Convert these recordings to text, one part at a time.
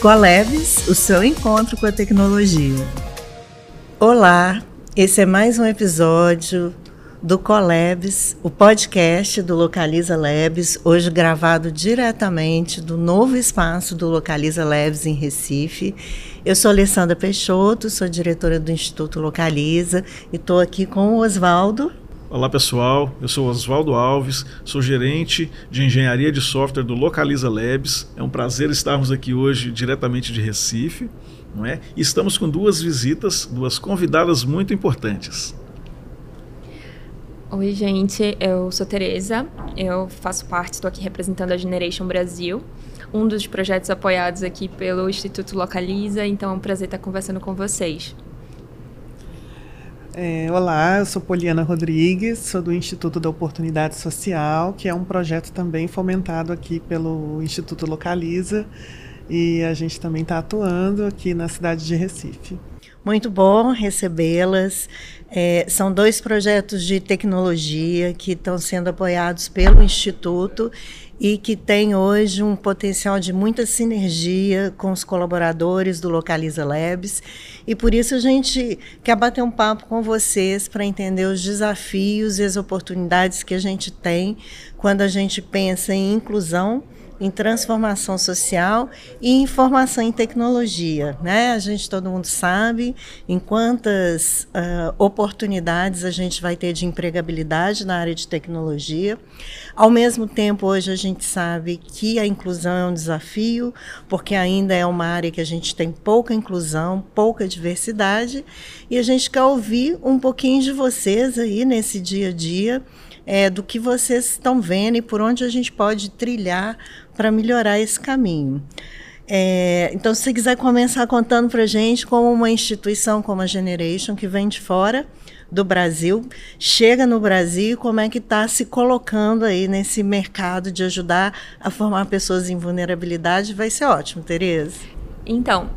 Colabs, o seu encontro com a tecnologia. Olá, esse é mais um episódio do Colabs, o podcast do Localiza Labs, hoje gravado diretamente do novo espaço do Localiza Labs em Recife. Eu sou Alessandra Peixoto, sou diretora do Instituto Localiza e estou aqui com o Oswaldo. Olá pessoal, eu sou Oswaldo Alves, sou gerente de engenharia de software do Localiza Labs. É um prazer estarmos aqui hoje diretamente de Recife, não é? E estamos com duas visitas, duas convidadas muito importantes. Oi, gente, eu sou Tereza, eu faço parte, estou aqui representando a Generation Brasil, um dos projetos apoiados aqui pelo Instituto Localiza, então é um prazer estar conversando com vocês. É, olá, eu sou Poliana Rodrigues, sou do Instituto da Oportunidade Social, que é um projeto também fomentado aqui pelo Instituto Localiza, e a gente também está atuando aqui na cidade de Recife. Muito bom recebê-las. É, são dois projetos de tecnologia que estão sendo apoiados pelo Instituto e que tem hoje um potencial de muita sinergia com os colaboradores do Localiza Labs. E por isso a gente quer bater um papo com vocês para entender os desafios e as oportunidades que a gente tem quando a gente pensa em inclusão em transformação social e informação em tecnologia. Né? A gente, todo mundo sabe em quantas uh, oportunidades a gente vai ter de empregabilidade na área de tecnologia. Ao mesmo tempo, hoje a gente sabe que a inclusão é um desafio, porque ainda é uma área que a gente tem pouca inclusão, pouca diversidade, e a gente quer ouvir um pouquinho de vocês aí nesse dia a dia é, do que vocês estão vendo e por onde a gente pode trilhar para melhorar esse caminho. É, então, se você quiser começar contando para a gente como uma instituição como a Generation, que vem de fora do Brasil, chega no Brasil, como é que está se colocando aí nesse mercado de ajudar a formar pessoas em vulnerabilidade, vai ser ótimo, Tereza. Então,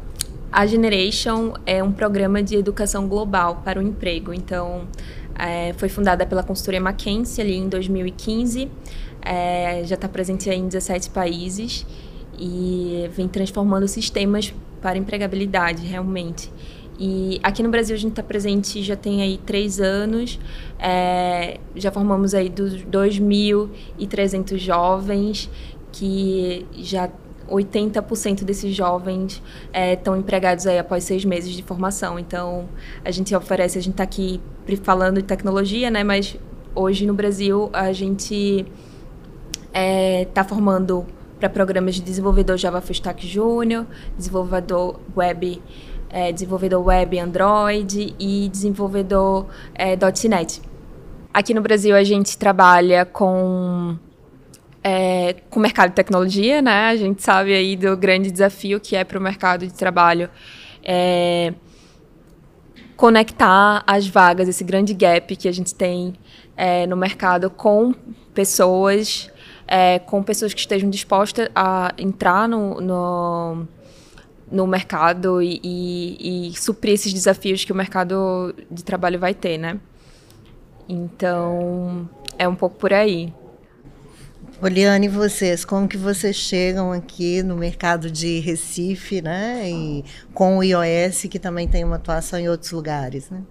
a Generation é um programa de educação global para o emprego. Então, é, foi fundada pela consultoria McKinsey ali em 2015, é, já está presente em 17 países e vem transformando sistemas para empregabilidade, realmente. E aqui no Brasil a gente está presente já tem aí três anos, é, já formamos aí dos 2.300 jovens que já 80% desses jovens estão é, empregados aí após seis meses de formação. Então, a gente oferece, a gente está aqui falando de tecnologia, né? Mas hoje no Brasil a gente está é, tá formando para programas de desenvolvedor Java Full Stack Júnior, desenvolvedor web, é, desenvolvedor web Android e desenvolvedor é, .NET. Aqui no Brasil a gente trabalha com é, com o mercado de tecnologia, né? A gente sabe aí do grande desafio que é para o mercado de trabalho é, conectar as vagas, esse grande gap que a gente tem é, no mercado com pessoas, é, com pessoas que estejam dispostas a entrar no, no, no mercado e, e, e suprir esses desafios que o mercado de trabalho vai ter, né? Então, é um pouco por aí. Oliane, e vocês, como que vocês chegam aqui no mercado de Recife, né? E com o iOS, que também tem uma atuação em outros lugares, né?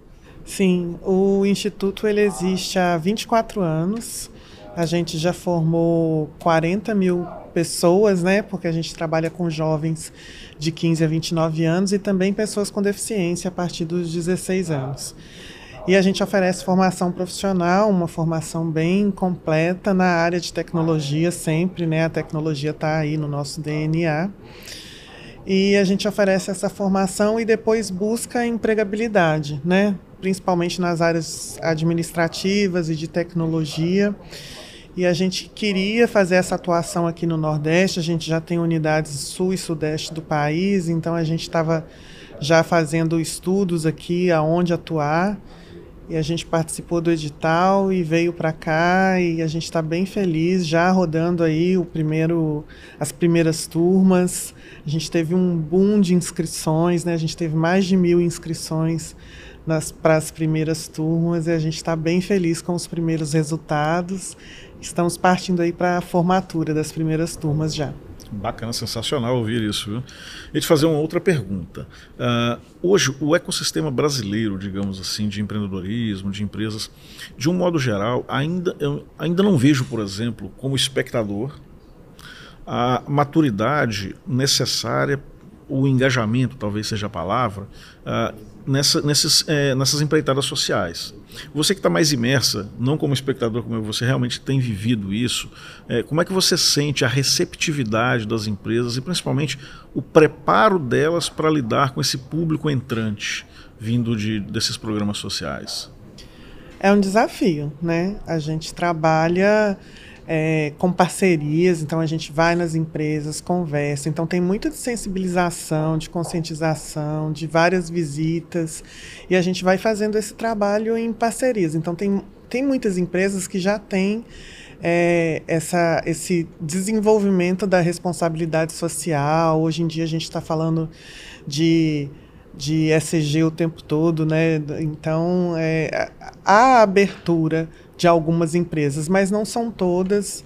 Sim, o Instituto ele existe há 24 anos. A gente já formou 40 mil pessoas, né? Porque a gente trabalha com jovens de 15 a 29 anos e também pessoas com deficiência a partir dos 16 anos. E a gente oferece formação profissional, uma formação bem completa na área de tecnologia, sempre, né? A tecnologia está aí no nosso DNA. E a gente oferece essa formação e depois busca empregabilidade, né? Principalmente nas áreas administrativas e de tecnologia. E a gente queria fazer essa atuação aqui no Nordeste, a gente já tem unidades sul e sudeste do país, então a gente estava já fazendo estudos aqui aonde atuar. E a gente participou do edital e veio para cá e a gente está bem feliz já rodando aí o primeiro as primeiras turmas. A gente teve um boom de inscrições né? A gente teve mais de mil inscrições para as primeiras turmas e a gente está bem feliz com os primeiros resultados estamos partindo aí para a formatura das primeiras turmas já Bacana, sensacional ouvir isso. Viu? E te fazer uma outra pergunta. Uh, hoje, o ecossistema brasileiro, digamos assim, de empreendedorismo, de empresas, de um modo geral, ainda, eu ainda não vejo, por exemplo, como espectador, a maturidade necessária, o engajamento, talvez seja a palavra, uh, nessa, nesses, é, nessas empreitadas sociais. Você que está mais imersa, não como espectador, como você realmente tem vivido isso, é, como é que você sente a receptividade das empresas e principalmente o preparo delas para lidar com esse público entrante vindo de, desses programas sociais? É um desafio, né? A gente trabalha é, com parcerias, então a gente vai nas empresas, conversa. Então tem muita de sensibilização, de conscientização, de várias visitas, e a gente vai fazendo esse trabalho em parcerias. Então tem, tem muitas empresas que já têm é, essa, esse desenvolvimento da responsabilidade social. Hoje em dia a gente está falando de de ESG o tempo todo, né? Então, é, a abertura de algumas empresas, mas não são todas.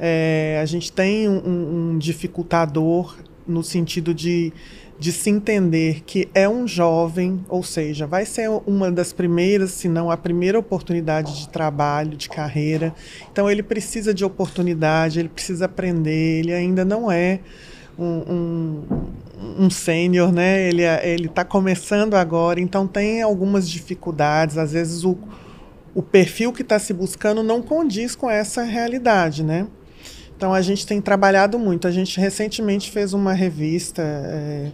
É, a gente tem um, um, dificultador no sentido de, de se entender que é um jovem, ou seja, vai ser uma das primeiras, se não a primeira oportunidade de trabalho, de carreira. Então ele precisa de oportunidade, ele precisa aprender, ele ainda não é um, um, um sênior, né? Ele é, está começando agora, então tem algumas dificuldades. Às vezes o o perfil que está se buscando não condiz com essa realidade, né? Então a gente tem trabalhado muito. A gente recentemente fez uma revista é,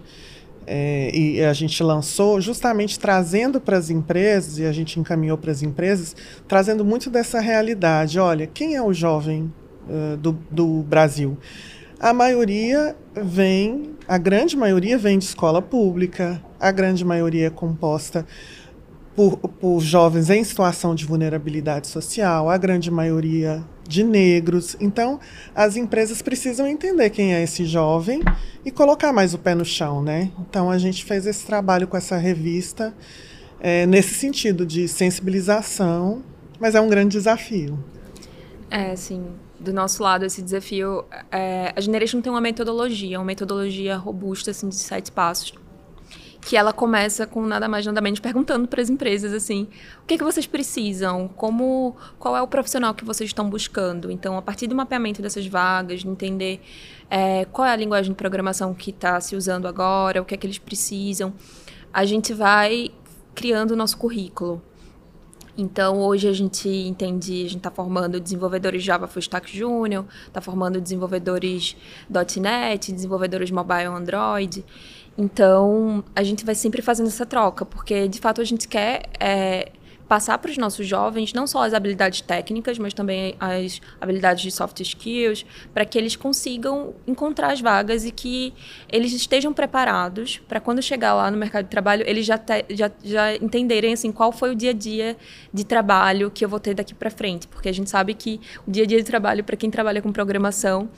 é, e a gente lançou justamente trazendo para as empresas, e a gente encaminhou para as empresas, trazendo muito dessa realidade. Olha, quem é o jovem uh, do, do Brasil? A maioria vem, a grande maioria vem de escola pública, a grande maioria é composta por, por jovens em situação de vulnerabilidade social, a grande maioria de negros. Então, as empresas precisam entender quem é esse jovem e colocar mais o pé no chão, né? Então, a gente fez esse trabalho com essa revista é, nesse sentido de sensibilização, mas é um grande desafio. É, sim. Do nosso lado, esse desafio, é, a Generation tem uma metodologia, uma metodologia robusta, assim, de sete passos que ela começa com nada mais nada menos perguntando para as empresas assim, o que é que vocês precisam, como, qual é o profissional que vocês estão buscando. Então, a partir do mapeamento dessas vagas, de entender é, qual é a linguagem de programação que está se usando agora, o que é que eles precisam, a gente vai criando o nosso currículo. Então, hoje a gente entende, a gente está formando desenvolvedores Java Full Stack Junior, está formando desenvolvedores .NET, desenvolvedores mobile Android. Então, a gente vai sempre fazendo essa troca, porque de fato a gente quer é, passar para os nossos jovens não só as habilidades técnicas, mas também as habilidades de soft skills, para que eles consigam encontrar as vagas e que eles estejam preparados para quando chegar lá no mercado de trabalho, eles já, te, já, já entenderem assim qual foi o dia a dia de trabalho que eu vou ter daqui para frente, porque a gente sabe que o dia a dia de trabalho para quem trabalha com programação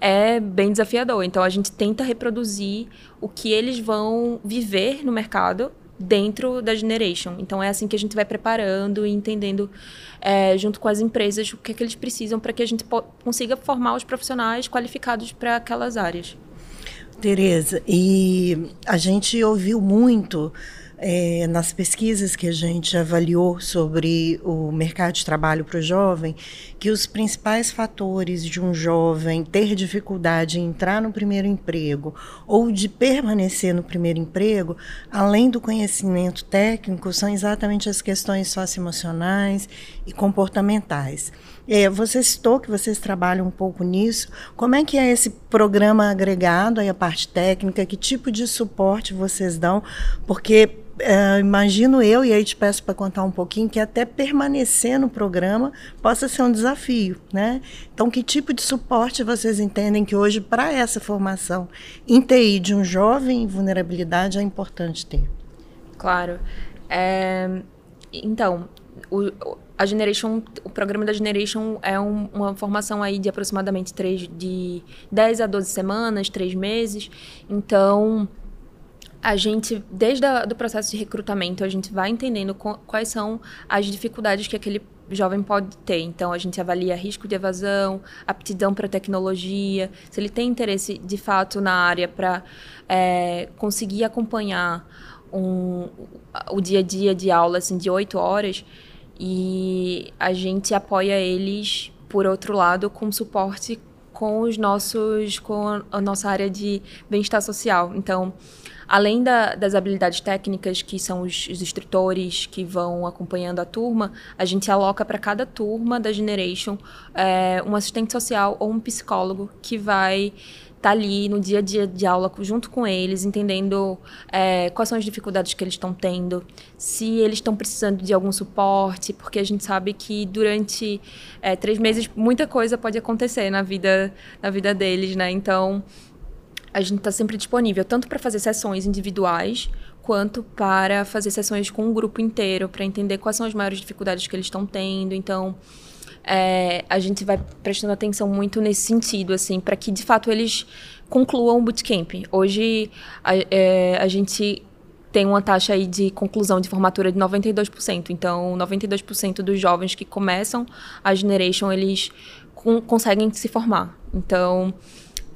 é bem desafiador. Então a gente tenta reproduzir o que eles vão viver no mercado dentro da Generation. Então é assim que a gente vai preparando e entendendo é, junto com as empresas o que é que eles precisam para que a gente consiga formar os profissionais qualificados para aquelas áreas. Tereza, e a gente ouviu muito é, nas pesquisas que a gente avaliou sobre o mercado de trabalho para o jovem, que os principais fatores de um jovem ter dificuldade em entrar no primeiro emprego ou de permanecer no primeiro emprego, além do conhecimento técnico, são exatamente as questões socioemocionais e comportamentais. É, você citou que vocês trabalham um pouco nisso. Como é que é esse programa agregado aí a parte técnica? Que tipo de suporte vocês dão? Porque é, imagino eu, e aí te peço para contar um pouquinho, que até permanecer no programa possa ser um desafio, né? Então, que tipo de suporte vocês entendem que hoje, para essa formação em TI de um jovem em vulnerabilidade, é importante ter? Claro. É, então, o, a Generation, o programa da Generation é um, uma formação aí de aproximadamente três, de 10 a 12 semanas, três meses. Então, a gente, desde o processo de recrutamento, a gente vai entendendo quais são as dificuldades que aquele jovem pode ter. Então, a gente avalia risco de evasão, aptidão para tecnologia, se ele tem interesse de fato na área para é, conseguir acompanhar um, o dia a dia de aula assim, de oito horas. E a gente apoia eles, por outro lado, com suporte com os nossos com a nossa área de bem-estar social. Então, além da, das habilidades técnicas, que são os, os, instrutores que vão acompanhando a turma, a gente aloca para cada turma da Generation é, um assistente social ou um psicólogo que vai estar tá ali no dia a dia de aula junto com eles, entendendo é, quais são as dificuldades que eles estão tendo, se eles estão precisando de algum suporte, porque a gente sabe que durante é, três meses muita coisa pode acontecer na vida, na vida deles, né? Então a gente está sempre disponível, tanto para fazer sessões individuais, quanto para fazer sessões com o grupo inteiro, para entender quais são as maiores dificuldades que eles estão tendo. Então, é, a gente vai prestando atenção muito nesse sentido, assim, para que de fato eles concluam o bootcamp. Hoje, a, é, a gente tem uma taxa aí de conclusão de formatura de 92%. Então, 92% dos jovens que começam a Generation, eles com, conseguem se formar. Então,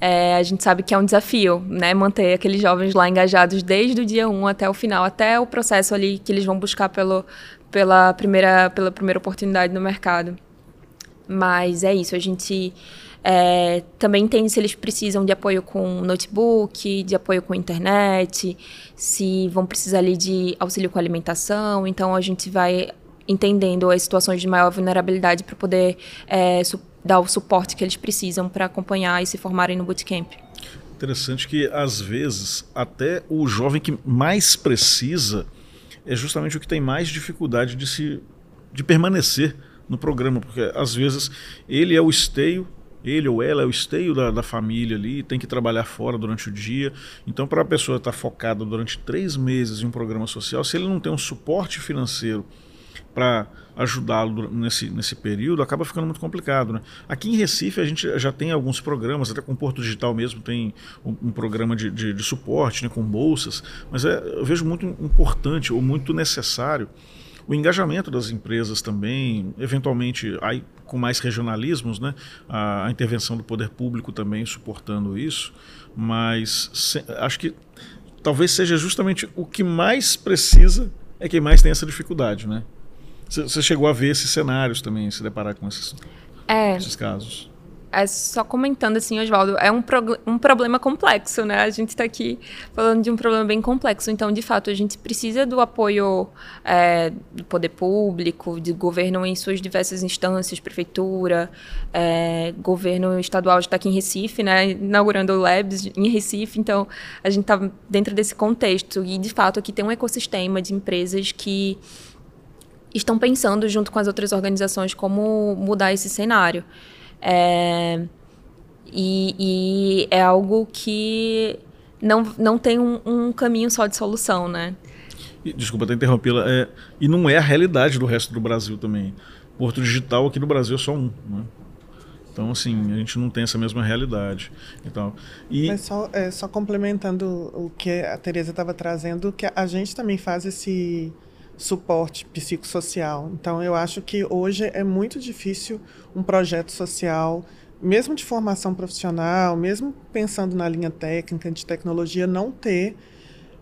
é, a gente sabe que é um desafio, né? Manter aqueles jovens lá engajados desde o dia 1 até o final, até o processo ali que eles vão buscar pelo, pela, primeira, pela primeira oportunidade no mercado. Mas é isso, a gente é, também entende se eles precisam de apoio com notebook, de apoio com internet, se vão precisar ali de auxílio com alimentação. Então a gente vai entendendo as situações de maior vulnerabilidade para poder é, dar o suporte que eles precisam para acompanhar e se formarem no bootcamp. Interessante que, às vezes, até o jovem que mais precisa é justamente o que tem mais dificuldade de, se, de permanecer no programa, porque às vezes ele é o esteio ele ou ela é o esteio da, da, família ali, tem que trabalhar fora durante o dia. Então, para a pessoa estar tá focada durante três meses em um programa social, se ele não tem um suporte financeiro para ajudá-lo nesse, nesse período, acaba ficando muito complicado. Né? Aqui em Recife a gente já tem alguns programas, até com o Porto Digital mesmo tem um, um programa de, de, de, suporte, né, com bolsas, mas é, eu vejo muito importante ou muito necessário o engajamento das empresas também, eventualmente aí, com mais regionalismos, né, a, a intervenção do poder público também suportando isso, mas se, acho que talvez seja justamente o que mais precisa é quem mais tem essa dificuldade, né? Você chegou a ver esses cenários também, se deparar com esses, é, esses casos? É só comentando assim, Oswaldo, é um, um problema complexo, né? A gente está aqui falando de um problema bem complexo. Então, de fato, a gente precisa do apoio é, do poder público, de governo em suas diversas instâncias, prefeitura, é, governo estadual está aqui em Recife, né? Inaugurando o Labs em Recife. Então, a gente está dentro desse contexto. E, de fato, aqui tem um ecossistema de empresas que estão pensando, junto com as outras organizações, como mudar esse cenário. É, e, e, é algo que não, não tem um, um caminho só de solução, né? E, desculpa até interrompê-la. É, e não é a realidade do resto do Brasil também. Porto Digital aqui no Brasil é só um. Né? Então, assim, a gente não tem essa mesma realidade. Então, e... Mas só, é, só complementando o que a Tereza estava trazendo, que a gente também faz esse suporte psicossocial. Então, eu acho que hoje é muito difícil um projeto social, mesmo de formação profissional, mesmo pensando na linha técnica de tecnologia, não ter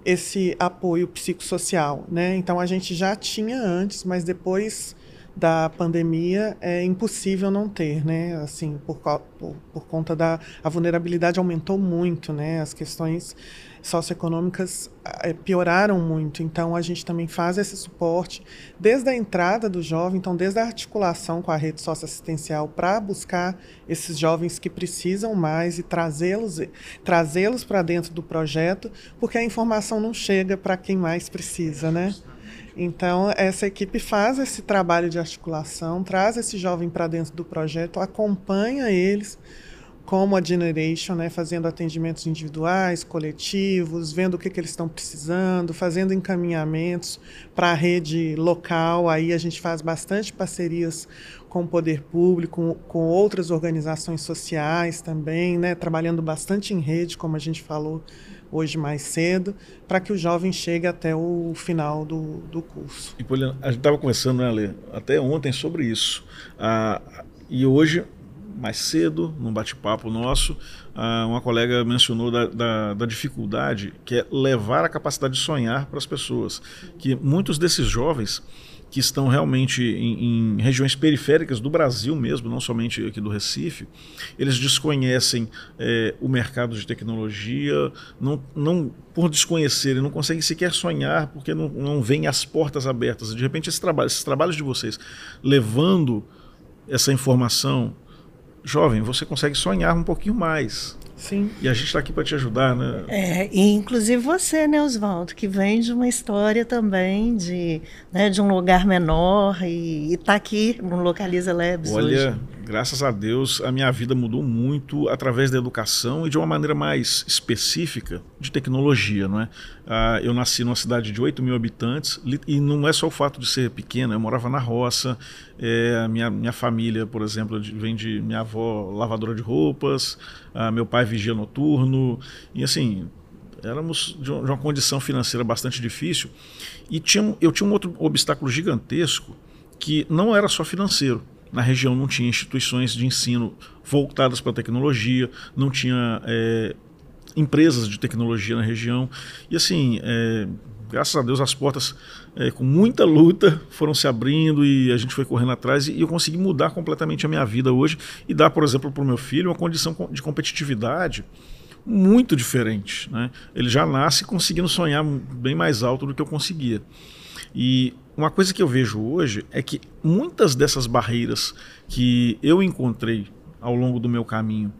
esse apoio psicossocial, né? Então a gente já tinha antes, mas depois da pandemia é impossível não ter, né? Assim, por, por, por conta da a vulnerabilidade aumentou muito, né? As questões socioeconômicas é, pioraram muito. Então, a gente também faz esse suporte desde a entrada do jovem, então, desde a articulação com a rede socioassistencial para buscar esses jovens que precisam mais e trazê-los trazê-los para dentro do projeto, porque a informação não chega para quem mais precisa, né? Então, essa equipe faz esse trabalho de articulação, traz esse jovem para dentro do projeto, acompanha eles como a Generation, né, fazendo atendimentos individuais, coletivos, vendo o que, que eles estão precisando, fazendo encaminhamentos para a rede local. Aí a gente faz bastante parcerias com o poder público, com, outras organizações sociais também, né, trabalhando bastante em rede, como a gente falou hoje mais cedo, para que o jovem chegue até o final do, do curso. E, Poliana, a gente estava conversando, né, Ale, até ontem sobre isso. Ah, e hoje mais cedo, num bate-papo nosso, uma colega mencionou da, da, da, dificuldade que é levar a capacidade de sonhar para as pessoas. Que muitos desses jovens que estão realmente em, em, regiões periféricas do Brasil mesmo, não somente aqui do Recife, eles desconhecem é, o mercado de tecnologia, não, não por desconhecerem, não conseguem sequer sonhar porque não, não as portas abertas. De repente, esse trabalho, esses trabalhos de vocês levando essa informação jovem, você consegue sonhar um pouquinho mais. Sim. E a gente está aqui para te ajudar, né? É, e inclusive você, né, Oswaldo, que vem de uma história também de, né, de um lugar menor e está aqui no Localiza Labs Olha, hoje. Graças a Deus, a minha vida mudou muito através da educação e de uma maneira mais específica de tecnologia, não é? Ah, eu nasci numa cidade de 8 mil habitantes e não é só o fato de ser pequena, eu morava na roça, é, minha, minha família, por exemplo, vem de minha avó lavadora de roupas, ah, meu pai vigia noturno, e assim, éramos de uma condição financeira bastante difícil. E tinha, eu tinha um outro obstáculo gigantesco que não era só financeiro. Na região não tinha instituições de ensino voltadas para a tecnologia, não tinha é, empresas de tecnologia na região. E assim, é, graças a Deus as portas é, com muita luta foram se abrindo e a gente foi correndo atrás e, eu consegui mudar completamente a minha vida hoje e dar, por exemplo, para o meu filho uma condição de competitividade muito diferente. Né? Ele já nasce conseguindo sonhar bem mais alto do que eu conseguia. E uma coisa que eu vejo hoje é que muitas dessas barreiras que eu encontrei ao longo do meu caminho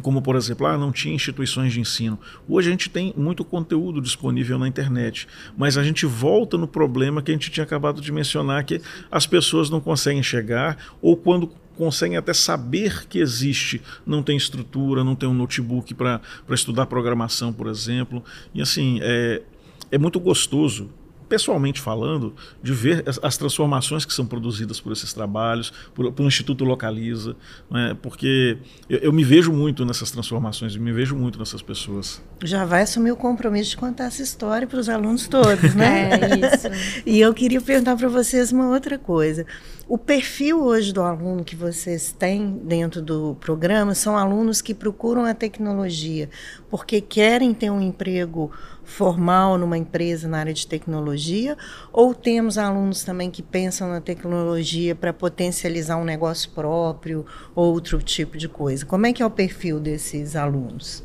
como por exemplo, ah, não tinha instituições de ensino. Hoje a gente tem muito conteúdo disponível na internet, mas a gente volta no problema que a gente tinha acabado de mencionar, que as pessoas não conseguem chegar, ou quando conseguem até saber que existe, não tem estrutura, não tem um notebook para estudar programação, por exemplo. E assim, é, é muito gostoso pessoalmente falando, de ver as, transformações que são produzidas por esses trabalhos, por, por Instituto Localiza, né? porque eu, eu, me vejo muito nessas transformações, eu me vejo muito nessas pessoas. Já vai assumir o compromisso de contar essa história para os alunos todos, né? é isso. e eu queria perguntar para vocês uma outra coisa. O perfil hoje do aluno que vocês têm dentro do programa são alunos que procuram a tecnologia porque querem ter um emprego formal numa empresa na área de tecnologia, ou temos alunos também que pensam na tecnologia para potencializar um negócio próprio, outro tipo de coisa? Como é que é o perfil desses alunos?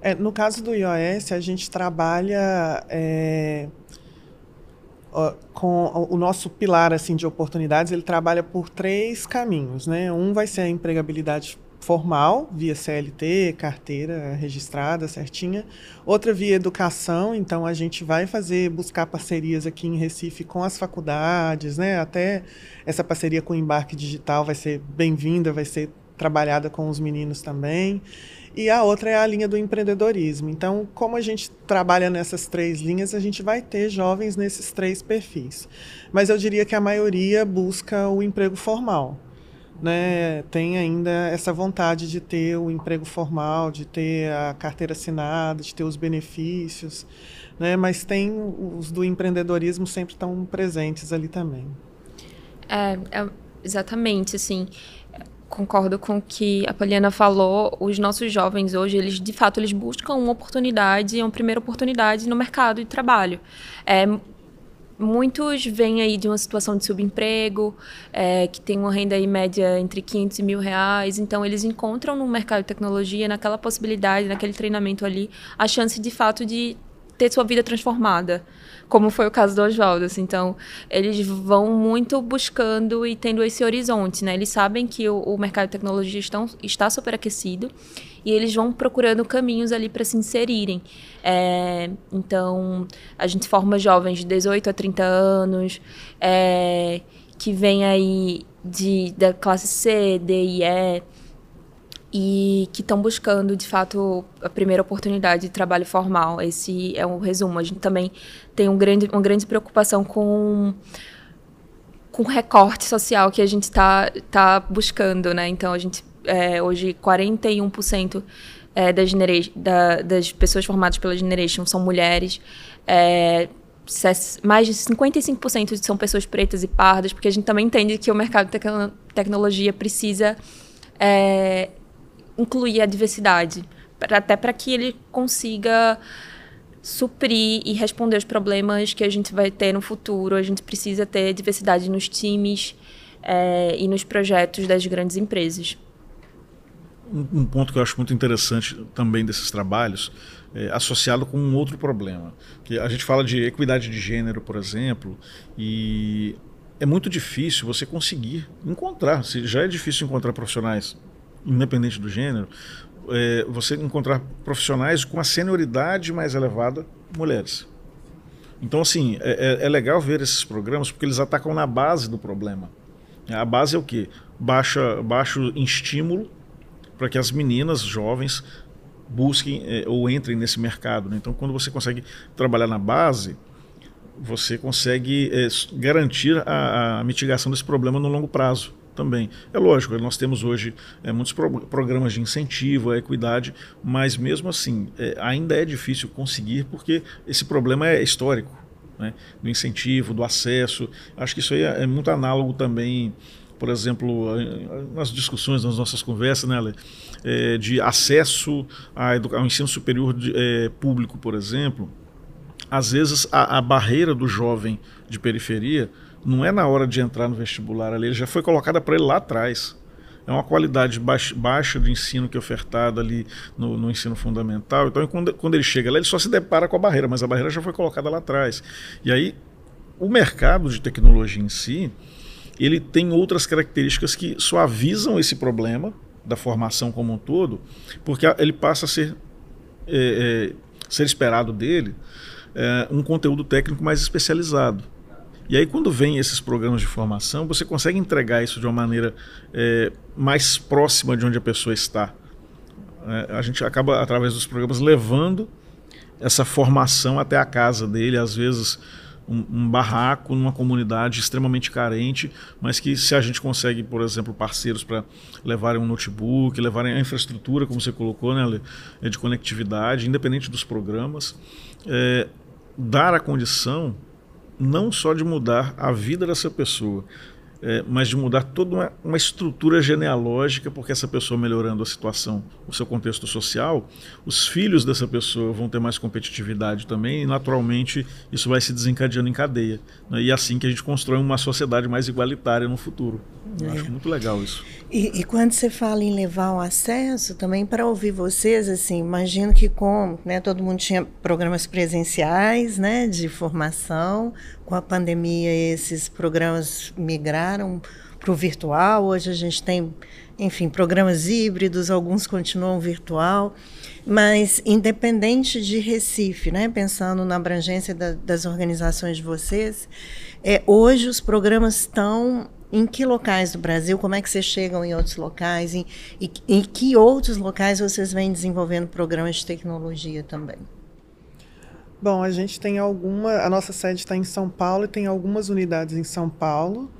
É, no caso do iOS, a gente trabalha é, com o nosso pilar assim de oportunidades. Ele trabalha por três caminhos, né? Um vai ser a empregabilidade formal, via CLT, carteira registrada certinha. Outra via educação, então a gente vai fazer, buscar parcerias aqui em Recife com as faculdades, né? Até essa parceria com o Embarque Digital vai ser bem-vinda, vai ser trabalhada com os meninos também. E a outra é a linha do empreendedorismo. Então, como a gente trabalha nessas três linhas, a gente vai ter jovens nesses três perfis. Mas eu diria que a maioria busca o emprego formal né, tem ainda essa vontade de ter o emprego formal, de ter a carteira assinada, de ter os benefícios, né, mas tem os do empreendedorismo sempre estão presentes ali também. É, é, exatamente, assim, concordo com o que a Poliana falou, os nossos jovens hoje, eles de fato eles buscam uma oportunidade, uma primeira oportunidade no mercado de trabalho. É, muitos vêm aí de uma situação de subemprego, é, que tem uma renda aí média entre 500 e mil reais, então eles encontram no mercado de tecnologia, naquela possibilidade, naquele treinamento ali, a chance de fato de ter sua vida transformada, como foi o caso do Oswaldo. Assim. Então, eles vão muito buscando e tendo esse horizonte, né? Eles sabem que o, o mercado de tecnologia estão, está superaquecido e eles vão procurando caminhos ali para se inserirem. É, então, a gente forma jovens de 18 a 30 anos, é, que vêm aí de, da classe C, D e E, e que estão buscando, de fato, a primeira oportunidade de trabalho formal. Esse é um resumo. A gente também tem um grande, uma grande preocupação com com o recorte social que a gente está tá buscando, né? Então, a gente, é, hoje, 41% é, da da, das pessoas formadas pela Generation são mulheres. É, mais de 55% são pessoas pretas e pardas, porque a gente também entende que o mercado de tecnologia precisa é, incluir a diversidade, pra, até para que ele consiga suprir e responder os problemas que a gente vai ter no futuro. A gente precisa ter diversidade nos times é, e nos projetos das grandes empresas. Um, um, ponto que eu acho muito interessante também desses trabalhos, é, associado com um outro problema, que a gente fala de equidade de gênero, por exemplo, e é muito difícil você conseguir encontrar, se já é difícil encontrar profissionais independente do gênero, é, você encontrar profissionais com a senioridade mais elevada, mulheres. Então, assim, é, é, é legal ver esses programas porque eles atacam na base do problema. A base é o quê? Baixa, baixo estímulo para que as meninas jovens busquem é, ou entrem nesse mercado. Né? Então, quando você consegue trabalhar na base, você consegue é, garantir a, a mitigação desse problema no longo prazo também. É lógico, nós temos hoje é, muitos pro programas de incentivo à equidade, mas mesmo assim é, ainda é difícil conseguir porque esse problema é histórico, né? do incentivo, do acesso. Acho que isso aí é, é muito análogo também por exemplo, nas discussões, nas nossas conversas, né, é, de acesso ao ensino superior de, é, público, por exemplo, às vezes a, a, barreira do jovem de periferia não é na hora de entrar no vestibular ali, ele já foi colocada para ele lá atrás. É uma qualidade baixa, baixa do ensino que é ofertada ali no, no, ensino fundamental. Então, quando, quando ele chega lá, ele só se depara com a barreira, mas a barreira já foi colocada lá atrás. E aí, o mercado de tecnologia em si, ele tem outras características que suavizam esse problema da formação como um todo, porque ele passa a ser, é, é, ser esperado dele é, um conteúdo técnico mais especializado. E aí, quando vem esses programas de formação, você consegue entregar isso de uma maneira é, mais próxima de onde a pessoa está. É, a gente acaba, através dos programas, levando essa formação até a casa dele, às vezes um, um, barraco numa comunidade extremamente carente, mas que se a gente consegue, por exemplo, parceiros para levarem um notebook, levarem a infraestrutura, como você colocou, né, de conectividade, independente dos programas, é, dar a condição não só de mudar a vida dessa pessoa, é, mas de mudar toda uma, uma, estrutura genealógica, porque essa pessoa melhorando a situação, o seu contexto social, os filhos dessa pessoa vão ter mais competitividade também, e naturalmente isso vai se desencadeando em cadeia. Né? E é assim que a gente constrói uma sociedade mais igualitária no futuro. É. acho muito legal isso. E, e, quando você fala em levar o acesso, também para ouvir vocês, assim, imagino que com, né, todo mundo tinha programas presenciais, né, de formação, com a pandemia esses programas migraram para o virtual, hoje a gente tem, enfim, programas híbridos, alguns continuam virtual, mas independente de Recife, né, pensando na abrangência da, das organizações de vocês, é, hoje os programas estão em que locais do Brasil? Como é que vocês chegam em outros locais? Em, em, em que outros locais vocês vêm desenvolvendo programas de tecnologia também? Bom, a gente tem alguma. A nossa sede está em São Paulo e tem algumas unidades em São Paulo.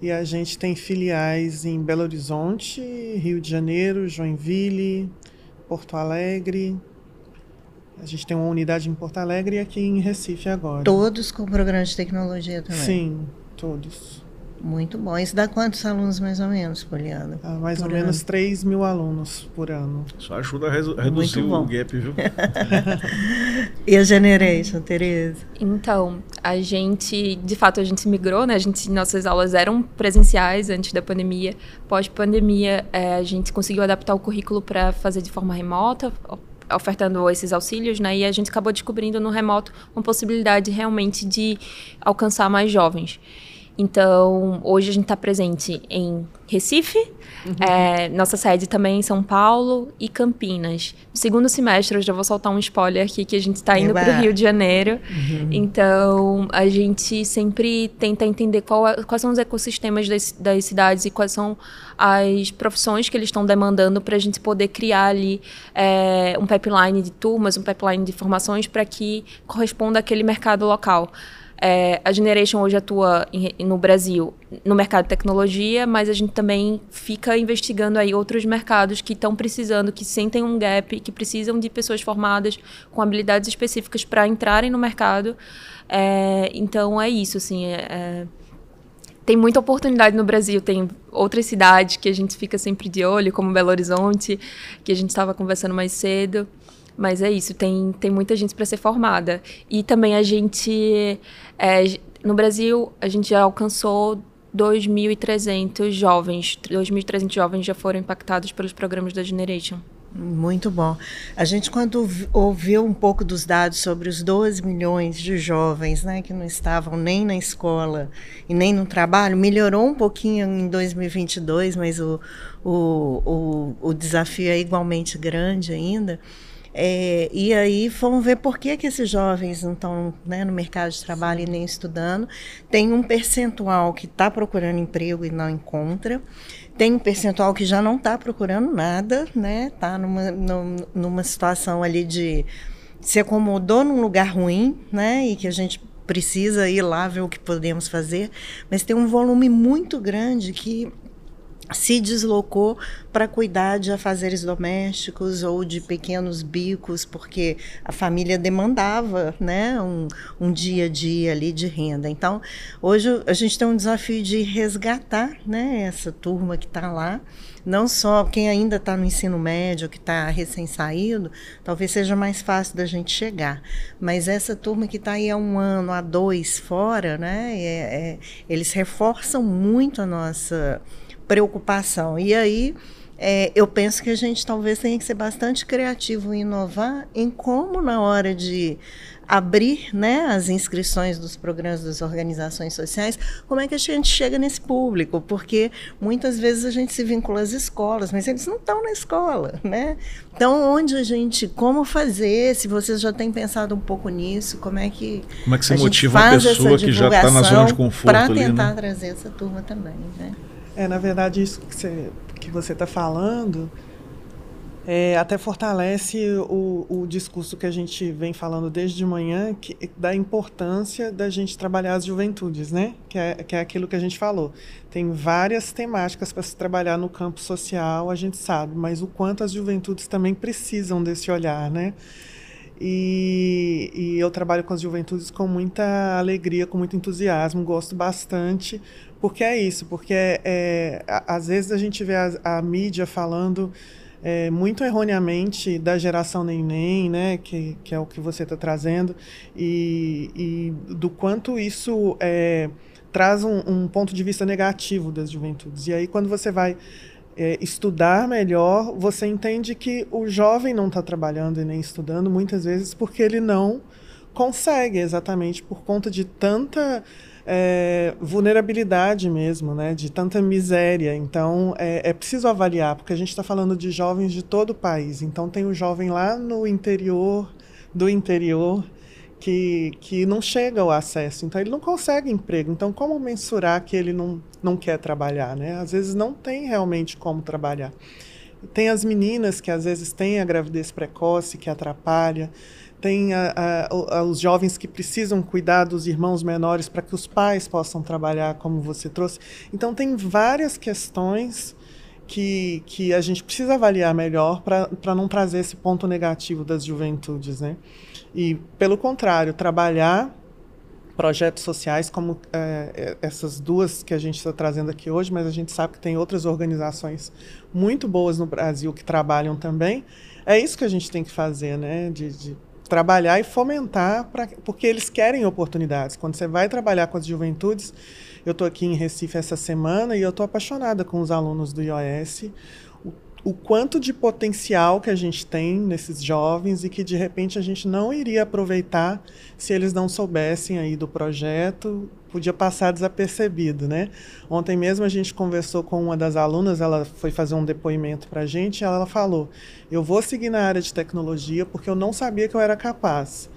E a gente tem filiais em Belo Horizonte, Rio de Janeiro, Joinville, Porto Alegre. A gente tem uma unidade em Porto Alegre e aqui em Recife agora. Todos com programas de tecnologia também? Sim, todos. Muito bom. Isso dá quantos alunos mais ou menos, Poliana? Ah, mais ou ano? menos 3 mil alunos por ano. Isso ajuda a reduzir o gap, viu? e a Generation, Tereza? Então, a gente, de fato, a gente migrou, né? A gente, nossas aulas eram presenciais antes da pandemia. Pós-pandemia, é, a gente conseguiu adaptar o currículo para fazer de forma remota, ofertando esses auxílios, né? E a gente acabou descobrindo no remoto uma possibilidade realmente de alcançar mais jovens. Então, hoje a gente está presente em Recife, uhum. é, nossa sede também em São Paulo e Campinas. No segundo semestre, eu já vou soltar um spoiler aqui, que a gente está indo para o Rio de Janeiro. Uhum. Então, a gente sempre tenta entender é, quais são os ecossistemas das, das cidades e quais são as profissões que eles estão demandando para a gente poder criar ali é, um pipeline de turmas, um pipeline de formações para que corresponda àquele mercado local. É, a Generation hoje atua em, no Brasil no mercado de tecnologia, mas a gente também fica investigando aí outros mercados que estão precisando, que sentem um gap, que precisam de pessoas formadas com habilidades específicas para entrarem no mercado. É, então é isso, assim. É, é, tem muita oportunidade no Brasil, tem outras cidades que a gente fica sempre de olho, como Belo Horizonte, que a gente estava conversando mais cedo. Mas é isso, tem, tem muita gente para ser formada. E também a gente, é, no Brasil, a gente já alcançou 2.300 jovens, 2.300 jovens já foram impactados pelos programas da Generation. Muito bom. A gente, quando ouviu um pouco dos dados sobre os 12 milhões de jovens né, que não estavam nem na escola e nem no trabalho, melhorou um pouquinho em 2022, mas o, o, o, o desafio é igualmente grande ainda. É, e aí vamos ver por que, que esses jovens não estão né, no mercado de trabalho e nem estudando. Tem um percentual que está procurando emprego e não encontra. Tem um percentual que já não está procurando nada, né? Está numa, numa situação ali de se acomodou num lugar ruim, né? E que a gente precisa ir lá ver o que podemos fazer, mas tem um volume muito grande que se deslocou para cuidar de afazeres domésticos ou de pequenos bicos, porque a família demandava né, um, um dia a dia ali de renda. Então, hoje a gente tem um desafio de resgatar né, essa turma que está lá, não só quem ainda está no ensino médio, que está recém-saído, talvez seja mais fácil da gente chegar. Mas essa turma que está aí há um ano, há dois fora, né, é, é, eles reforçam muito a nossa preocupação. E aí é, eu penso que a gente talvez tenha que ser bastante criativo e inovar em como, na hora de abrir né, as inscrições dos programas das organizações sociais, como é que a gente chega nesse público? Porque muitas vezes a gente se vincula às escolas, mas eles não estão na escola, né? Então, onde a gente, como fazer? Se vocês já têm pensado um pouco nisso, como é que como é que você motiva uma pessoa que já está na zona de conforto para tentar né? trazer essa turma também, né? É, na verdade, isso que você está falando é, até fortalece o, o discurso que a gente vem falando desde de manhã, que, da importância da gente trabalhar as juventudes, né? Que é, que é aquilo que a gente falou. Tem várias temáticas para se trabalhar no campo social, a gente sabe, mas o quanto as juventudes também precisam desse olhar, né? E, e, eu trabalho com as juventudes com muita alegria, com muito entusiasmo, gosto bastante, porque é isso, porque é, é, às vezes a gente vê a, a mídia falando é, muito erroneamente da geração neném, né, que, que é o que você está trazendo, e, e, do quanto isso é, traz um, um ponto de vista negativo das juventudes. E aí, quando você vai é, estudar melhor, você entende que o jovem não está trabalhando e nem estudando muitas vezes porque ele não consegue, exatamente por conta de tanta é, vulnerabilidade mesmo, né, de tanta miséria. Então é, é preciso avaliar, porque a gente está falando de jovens de todo o país. Então tem o jovem lá no interior do interior que, que não chega ao acesso, então ele não consegue emprego. Então, como mensurar que ele não, não quer trabalhar? Né? Às vezes não tem realmente como trabalhar. Tem as meninas que às vezes têm a gravidez precoce que atrapalha, tem a, a, os jovens que precisam cuidar dos irmãos menores para que os pais possam trabalhar, como você trouxe. Então, tem várias questões que, que a gente precisa avaliar melhor para não trazer esse ponto negativo das juventudes. Né? E, pelo contrário, trabalhar projetos sociais como é, é, essas duas que a gente está trazendo aqui hoje, mas a gente sabe que tem outras organizações muito boas no Brasil que trabalham também. É isso que a gente tem que fazer, né? De, de trabalhar e fomentar, pra, porque eles querem oportunidades. Quando você vai trabalhar com as juventudes, eu estou aqui em Recife essa semana e eu estou apaixonada com os alunos do IOS o quanto de potencial que a gente tem nesses jovens e que de repente a gente não iria aproveitar se eles não soubessem aí do projeto, podia passar desapercebido, né? Ontem mesmo a gente conversou com uma das alunas, ela foi fazer um depoimento para a gente, e ela falou: "Eu vou seguir na área de tecnologia porque eu não sabia que eu era capaz".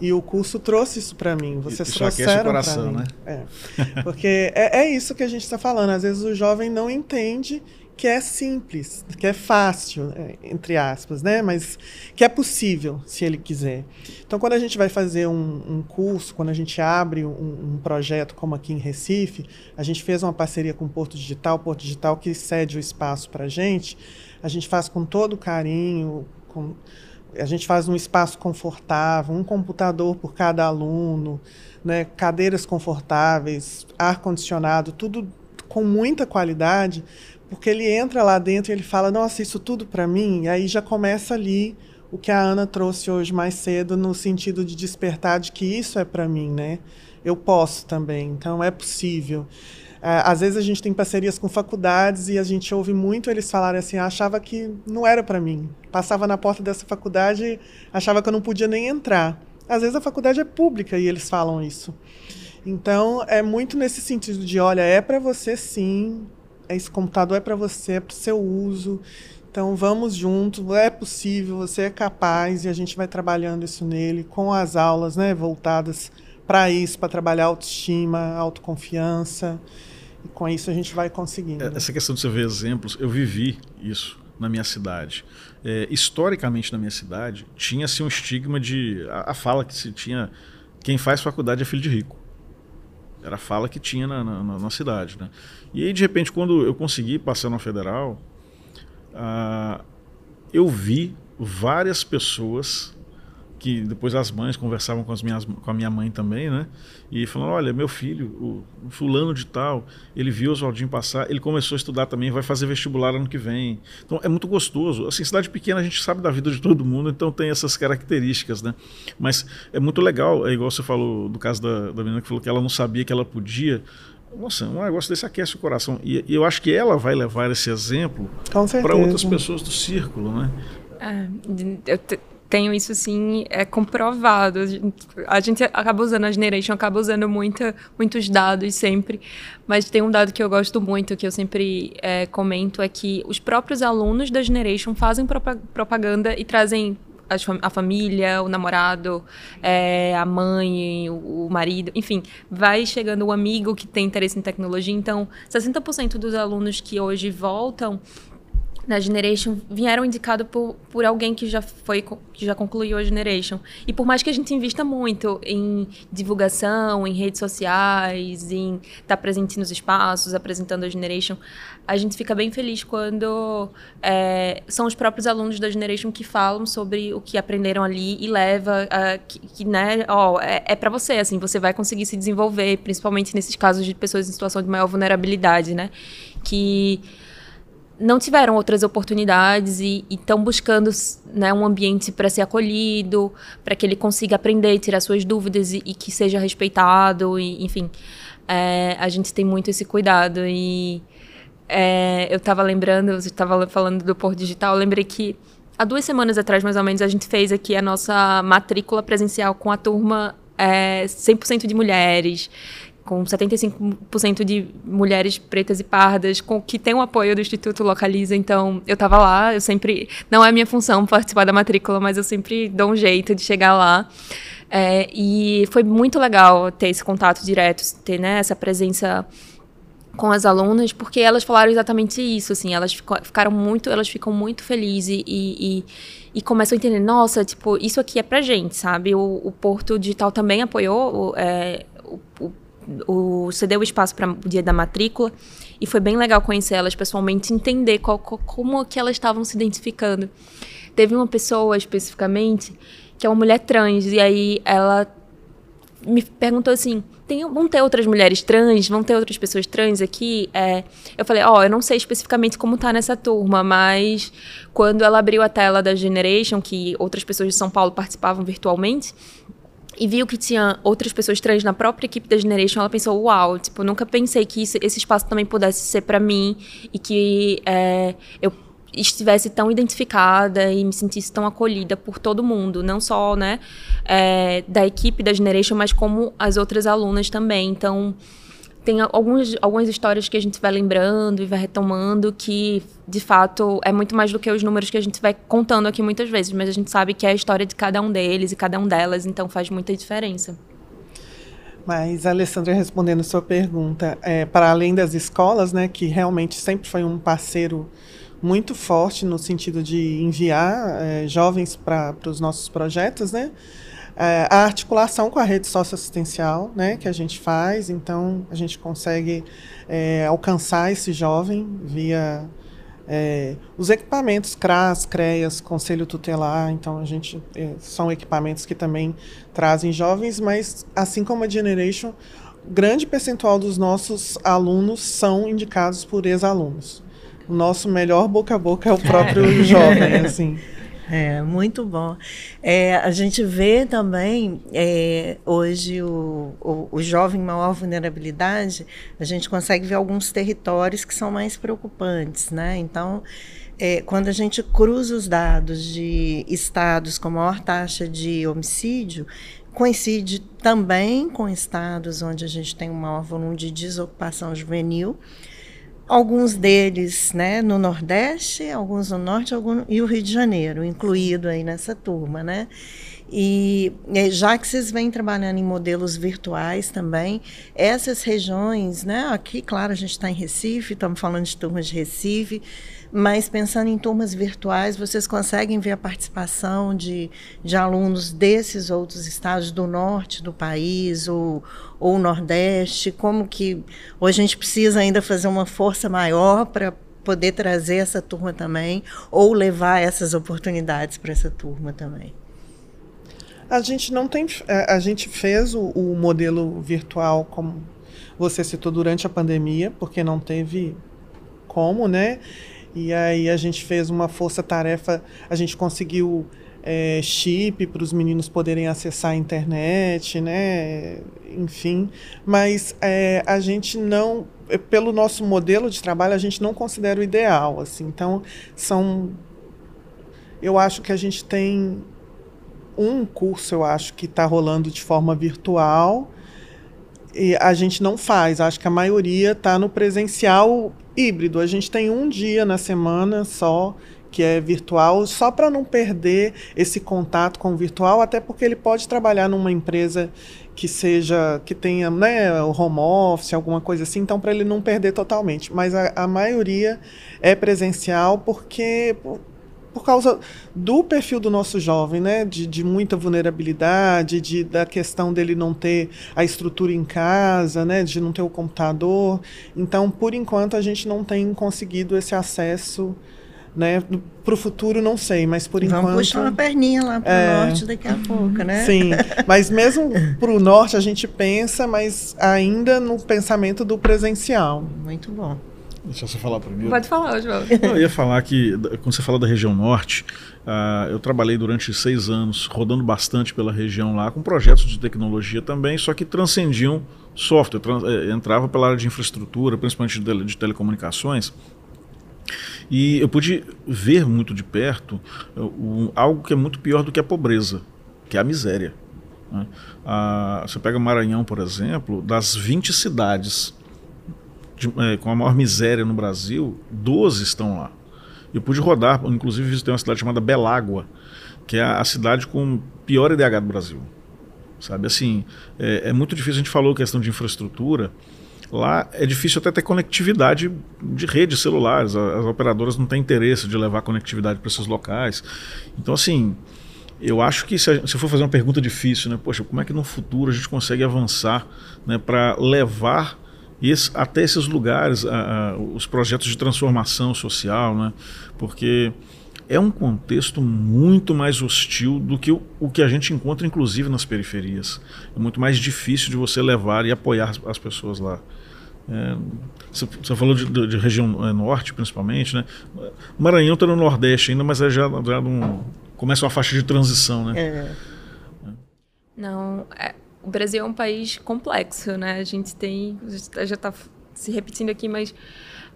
E o curso trouxe isso para mim. Vocês isso trouxeram para mim. Né? É. Porque é, é isso que a gente está falando. Às vezes o jovem não entende que é simples, que é fácil, é, entre aspas, né? Mas que é possível, se ele quiser. Então, quando a gente vai fazer um, um curso, quando a gente abre um, um, projeto como aqui em Recife, a gente fez uma parceria com o Porto Digital, o Porto Digital que cede o espaço para a gente, a gente faz com todo carinho, com, a gente faz um espaço confortável, um computador por cada aluno, né? cadeiras confortáveis, ar-condicionado, tudo com muita qualidade porque ele entra lá dentro e ele fala: Nossa, isso tudo para mim. E aí já começa ali o que a Ana trouxe hoje mais cedo, no sentido de despertar de que isso é para mim, né? Eu posso também, então é possível. É, às vezes a gente tem parcerias com faculdades e a gente ouve muito eles falarem assim: ah, achava que não era para mim. Passava na porta dessa faculdade, achava que eu não podia nem entrar. Às vezes a faculdade é pública e eles falam isso. Então é muito nesse sentido de: olha, é para você sim, esse computador é para você, é para o seu uso. Então vamos juntos, é possível, você é capaz e a gente vai trabalhando isso nele com as aulas, né, voltadas para isso, para trabalhar autoestima, autoconfiança. E com isso a gente vai conseguindo. É, essa questão de você ver exemplos, eu vivi isso na minha cidade. É, historicamente na minha cidade tinha-se um estigma de a, a, fala que se tinha quem faz faculdade é filho de rico. Era a fala que tinha na, na, na cidade, né? E aí, de repente, quando eu consegui passar na federal, uh, eu vi várias pessoas que depois as mães conversavam com, as minhas, com a minha mãe também, né? E falando, olha, meu filho, o, fulano de tal, ele viu o Oswaldinho passar, ele começou a estudar também, vai fazer vestibular ano que vem. Então é muito gostoso. Assim, cidade pequena a gente sabe da vida de todo mundo, então tem essas características, né? Mas é muito legal, é igual você falou do caso da, da menina que falou que ela não sabia que ela podia nossa, um negócio desse aquece o coração. E, e eu acho que ela vai levar esse exemplo para outras pessoas do círculo, né? É, eu tenho isso assim é comprovado. A gente, a gente, acaba usando a Generation, acaba usando muita, muitos dados sempre, mas tem um dado que eu gosto muito, que eu sempre é, comento, é que os próprios alunos da Generation fazem propaganda e trazem a família, o namorado, é, a mãe, o, o, marido, enfim, vai chegando o amigo que tem interesse em tecnologia. Então, 60% dos alunos que hoje voltam na Generation vieram indicados por, por alguém que já foi que já concluiu a Generation. E por mais que a gente invista muito em divulgação, em redes sociais, em estar tá presente nos espaços, apresentando a Generation, a gente fica bem feliz quando é, são os próprios alunos da Generation que falam sobre o que aprenderam ali e leva a, que, que, né, ó, é, é para você, assim, você vai conseguir se desenvolver, principalmente nesses casos de pessoas em situação de maior vulnerabilidade, né? Que não tiveram outras oportunidades e estão buscando né, um ambiente para ser acolhido, para que ele consiga aprender, tirar suas dúvidas e, e que seja respeitado, e, enfim. É, a gente tem muito esse cuidado e é, eu estava lembrando, você estava falando do Porto Digital, eu lembrei que há duas semanas atrás, mais ou menos, a gente fez aqui a nossa matrícula presencial com a turma é, 100% de mulheres, com 75% de mulheres pretas e pardas, com que tem o apoio do Instituto Localiza. Então, eu estava lá, eu sempre. Não é minha função participar da matrícula, mas eu sempre dou um jeito de chegar lá. É, e foi muito legal ter esse contato direto, ter né, essa presença com as alunas, porque elas falaram exatamente isso, assim, elas ficaram muito, elas ficam muito felizes e, e, e, começam a entender, nossa, tipo, isso aqui é pra gente, sabe? O, o Porto Digital também apoiou é, o, o o, cedeu o espaço para o dia da matrícula e foi bem legal conhecer elas pessoalmente, entender qual, qual, como que elas estavam se identificando. Teve uma pessoa especificamente que é uma mulher trans e aí ela me perguntou assim: tem, vão ter outras mulheres trans? Vão ter outras pessoas trans aqui? É, eu falei: Ó, oh, eu não sei especificamente como tá nessa turma, mas quando ela abriu a tela da Generation, que outras pessoas de São Paulo participavam virtualmente, e viu que tinha outras pessoas trans na própria equipe da Generation, ela pensou, uau, tipo, nunca pensei que isso, esse espaço também pudesse ser para mim e que é, eu estivesse tão identificada e me sentisse tão acolhida por todo mundo, não só né, é, da equipe da Generation, mas como as outras alunas também. Então, tem algumas, algumas histórias que a gente vai lembrando e vai retomando que, de fato, é muito mais do que os números que a gente vai contando aqui muitas vezes, mas a gente sabe que é a história de cada um deles e cada um delas, então faz muita diferença. Mas, Alessandra, respondendo sua pergunta, é, para além das escolas, né, que realmente sempre foi um parceiro muito forte no sentido de enviar é, jovens para os nossos projetos, né? É, a articulação com a rede socioassistencial, né, que a gente faz, então a gente consegue é, alcançar esse jovem via é, os equipamentos CRAS, CREAS, Conselho Tutelar, então a gente é, são equipamentos que também trazem jovens, mas assim como a Generation, grande percentual dos nossos alunos são indicados por ex-alunos o nosso melhor boca a boca é o próprio é. jovem, assim. É, muito bom. É, a gente vê também, é, hoje, o, o, o, jovem maior vulnerabilidade, a gente consegue ver alguns territórios que são mais preocupantes, né? Então, é, quando a gente cruza os dados de estados com maior taxa de homicídio, coincide também com estados onde a gente tem um maior volume de desocupação juvenil, alguns deles né, no Nordeste, alguns no Norte alguns, e o Rio de Janeiro, incluído aí nessa turma. Né? E já que vocês vêm trabalhando em modelos virtuais também, essas regiões, né, aqui, claro, a gente está em Recife, estamos falando de turmas de Recife, mas pensando em turmas virtuais, vocês conseguem ver a participação de, de alunos desses outros estados do norte do país ou, ou nordeste? Como que hoje a gente precisa ainda fazer uma força maior para poder trazer essa turma também ou levar essas oportunidades para essa turma também? A gente não tem, é, a gente fez o, o modelo virtual como você citou durante a pandemia, porque não teve como, né? E aí a gente fez uma força-tarefa, a gente conseguiu é, chip para os meninos poderem acessar a internet, né? Enfim, mas é, a gente não, é, pelo nosso modelo de trabalho, a gente não considera o ideal, assim. Então, são, eu acho que a gente tem um curso, eu acho que está rolando de forma virtual e a gente não faz. Acho que a maioria está no presencial híbrido. A gente tem um dia na semana só que é virtual, só para não perder esse contato com o virtual, até porque ele pode trabalhar numa empresa que seja que tenha né, o home office, alguma coisa assim, então para ele não perder totalmente. Mas a, a maioria é presencial porque por causa do perfil do nosso jovem, né? De, de muita vulnerabilidade, de, da questão dele não ter a estrutura em casa, né? De não ter o computador. Então, por enquanto, a gente não tem conseguido esse acesso. Né? Para o futuro, não sei, mas por Vamos enquanto. Vamos puxar uma perninha lá para o é, norte daqui a pouco, né? Sim, mas mesmo para o norte a gente pensa, mas ainda no pensamento do presencial. Muito bom. Deixa eu só falar primeiro. Pode falar, João. Eu ia falar que, quando você fala da região norte, uh, eu trabalhei durante seis anos rodando bastante pela região lá, com projetos de tecnologia também, só que transcendiam software, trans, eh, entrava pela área de infraestrutura, principalmente de, de telecomunicações. E eu pude ver muito de perto uh, algo que é muito pior do que a pobreza, que é a miséria. Né? Uh, você pega Maranhão, por exemplo, das 20 cidades de, é, com a maior miséria no Brasil, 12 estão lá. Eu pude rodar, inclusive visitei uma cidade chamada Belágua, que é a, a cidade com pior IDH do Brasil. Sabe, assim, é, é muito difícil, a gente falou questão de infraestrutura, lá é difícil até ter conectividade de redes celulares, as, as operadoras não têm interesse de levar conectividade para esses locais. Então, assim, eu acho que se, a, se for fazer uma pergunta difícil, né, poxa, como é que no futuro a gente consegue avançar né, para levar esse, até esses lugares, a, a, os projetos de transformação social, né? porque é um contexto muito mais hostil do que o, o, que a gente encontra, inclusive, nas periferias. É muito mais difícil de você levar e apoiar as, as pessoas lá. É, você, falou de, de, de região é, norte, principalmente, né? Maranhão está no nordeste ainda, mas é já, já começa uma faixa de transição, né? É. Não, é, o Brasil é um país complexo, né? A gente tem, já está se repetindo aqui, mas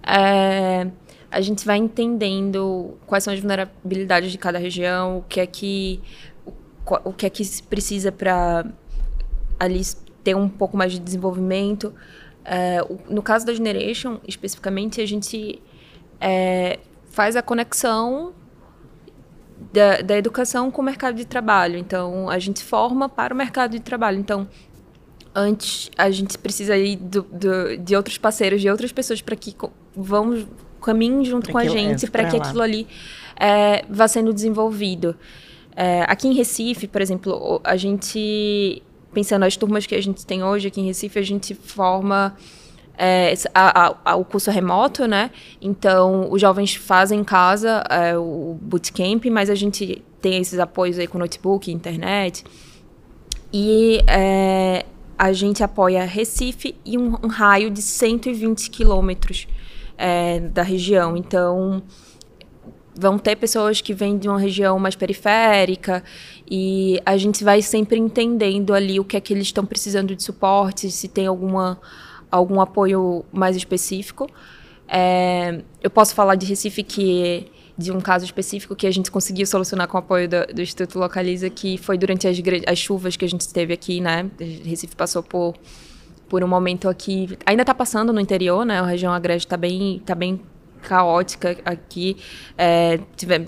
é, a gente vai entendendo quais são as vulnerabilidades de cada região, o que é que o, o que é que precisa para ali ter um pouco mais de desenvolvimento. É, no caso da Generation, especificamente, a gente é, faz a conexão da, da, educação com o mercado de trabalho. Então, a gente forma para o mercado de trabalho. Então, antes, a gente precisa ir do, do, de outros parceiros, de outras pessoas para que vão caminhem junto pra com a gente para que aquilo ali é, vá sendo desenvolvido. É, aqui em Recife, por exemplo, a gente, pensando nas turmas que a gente tem hoje aqui em Recife, a gente forma é, a, a, o curso remoto, né? Então, os jovens fazem em casa é, o bootcamp, mas a gente tem esses apoios aí com notebook, internet. E é, a gente apoia Recife e um, um raio de 120 quilômetros é, da região. Então, vão ter pessoas que vêm de uma região mais periférica e a gente vai sempre entendendo ali o que é que eles estão precisando de suporte, se tem alguma, algum apoio mais específico. É, eu posso falar de Recife que de um caso específico que a gente conseguiu solucionar com o apoio do, do Instituto Localiza, que foi durante as, as chuvas que a gente teve aqui, né? Recife passou por por um momento aqui, ainda está passando no interior, né? A região agreste está bem, tá bem caótica aqui. É,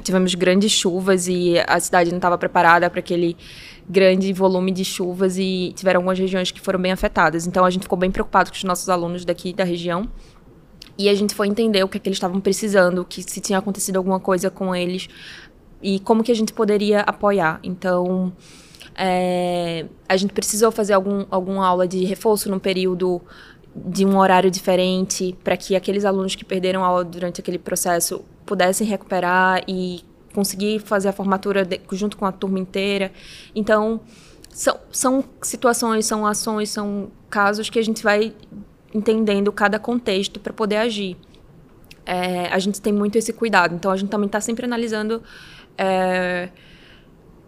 tivemos, grandes chuvas e a cidade não estava preparada para aquele grande volume de chuvas e tiveram algumas regiões que foram bem afetadas. Então a gente ficou bem preocupado com os nossos alunos daqui da região. E a gente foi entender o que, é que eles estavam precisando, que se tinha acontecido alguma coisa com eles e como que a gente poderia apoiar. Então, é, a gente precisou fazer algum, alguma aula de reforço no período de um horário diferente para que aqueles alunos que perderam aula durante aquele processo pudessem recuperar e conseguir fazer a formatura de, junto com a turma inteira. Então, são, são situações, são ações, são casos que a gente vai entendendo cada contexto para poder agir. É, a gente tem muito esse cuidado, então a gente também está sempre analisando. É,